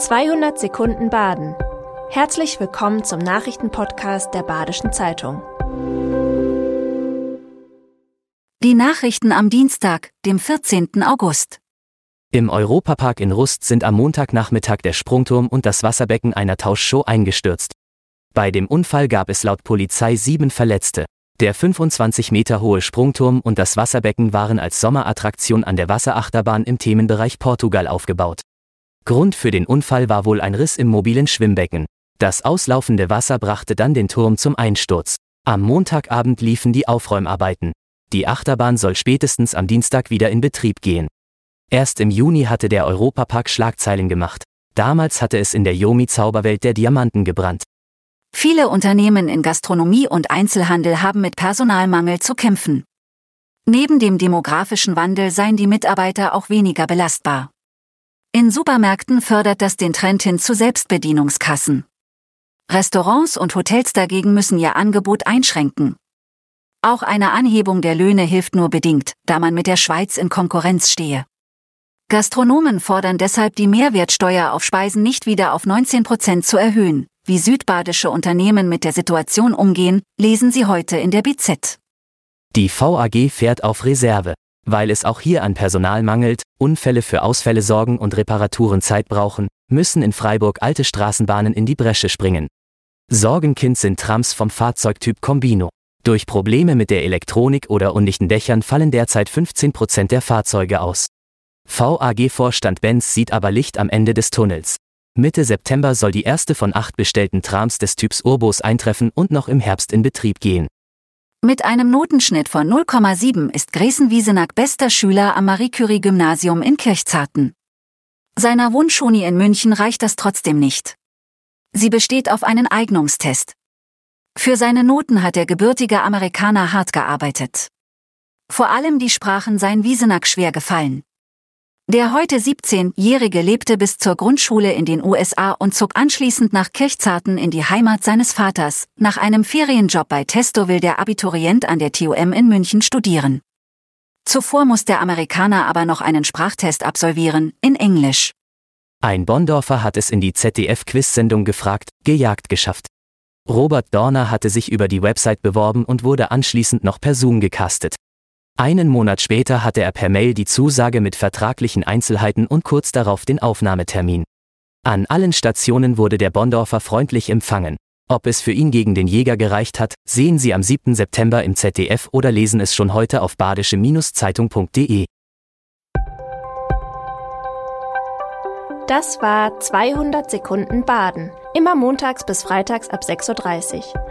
200 Sekunden Baden. Herzlich willkommen zum Nachrichtenpodcast der Badischen Zeitung. Die Nachrichten am Dienstag, dem 14. August. Im Europapark in Rust sind am Montagnachmittag der Sprungturm und das Wasserbecken einer Tauschshow eingestürzt. Bei dem Unfall gab es laut Polizei sieben Verletzte. Der 25 Meter hohe Sprungturm und das Wasserbecken waren als Sommerattraktion an der Wasserachterbahn im Themenbereich Portugal aufgebaut. Grund für den Unfall war wohl ein Riss im mobilen Schwimmbecken. Das auslaufende Wasser brachte dann den Turm zum Einsturz. Am Montagabend liefen die Aufräumarbeiten. Die Achterbahn soll spätestens am Dienstag wieder in Betrieb gehen. Erst im Juni hatte der Europapark Schlagzeilen gemacht. Damals hatte es in der Yomi-Zauberwelt der Diamanten gebrannt. Viele Unternehmen in Gastronomie und Einzelhandel haben mit Personalmangel zu kämpfen. Neben dem demografischen Wandel seien die Mitarbeiter auch weniger belastbar. In Supermärkten fördert das den Trend hin zu Selbstbedienungskassen. Restaurants und Hotels dagegen müssen ihr Angebot einschränken. Auch eine Anhebung der Löhne hilft nur bedingt, da man mit der Schweiz in Konkurrenz stehe. Gastronomen fordern deshalb die Mehrwertsteuer auf Speisen nicht wieder auf 19 Prozent zu erhöhen. Wie südbadische Unternehmen mit der Situation umgehen, lesen Sie heute in der BZ. Die VAG fährt auf Reserve. Weil es auch hier an Personal mangelt, Unfälle für Ausfälle sorgen und Reparaturen Zeit brauchen, müssen in Freiburg alte Straßenbahnen in die Bresche springen. Sorgenkind sind Trams vom Fahrzeugtyp Combino. Durch Probleme mit der Elektronik oder undichten Dächern fallen derzeit 15 Prozent der Fahrzeuge aus. VAG-Vorstand Benz sieht aber Licht am Ende des Tunnels. Mitte September soll die erste von acht bestellten Trams des Typs Urbos eintreffen und noch im Herbst in Betrieb gehen. Mit einem Notenschnitt von 0,7 ist Gresen Wiesenack bester Schüler am Marie Curie Gymnasium in Kirchzarten. Seiner Wunschuni in München reicht das trotzdem nicht. Sie besteht auf einen Eignungstest. Für seine Noten hat der gebürtige Amerikaner hart gearbeitet. Vor allem die Sprachen seien Wiesenack schwer gefallen. Der heute 17-Jährige lebte bis zur Grundschule in den USA und zog anschließend nach Kirchzarten in die Heimat seines Vaters. Nach einem Ferienjob bei Testo will der Abiturient an der TUM in München studieren. Zuvor muss der Amerikaner aber noch einen Sprachtest absolvieren, in Englisch. Ein Bonndorfer hat es in die ZDF-Quiz-Sendung gefragt, gejagt geschafft. Robert Dorner hatte sich über die Website beworben und wurde anschließend noch per Zoom gecastet. Einen Monat später hatte er per Mail die Zusage mit vertraglichen Einzelheiten und kurz darauf den Aufnahmetermin. An allen Stationen wurde der Bonndorfer freundlich empfangen. Ob es für ihn gegen den Jäger gereicht hat, sehen Sie am 7. September im ZDF oder lesen es schon heute auf badische-zeitung.de. Das war 200 Sekunden Baden. Immer montags bis freitags ab 6.30 Uhr.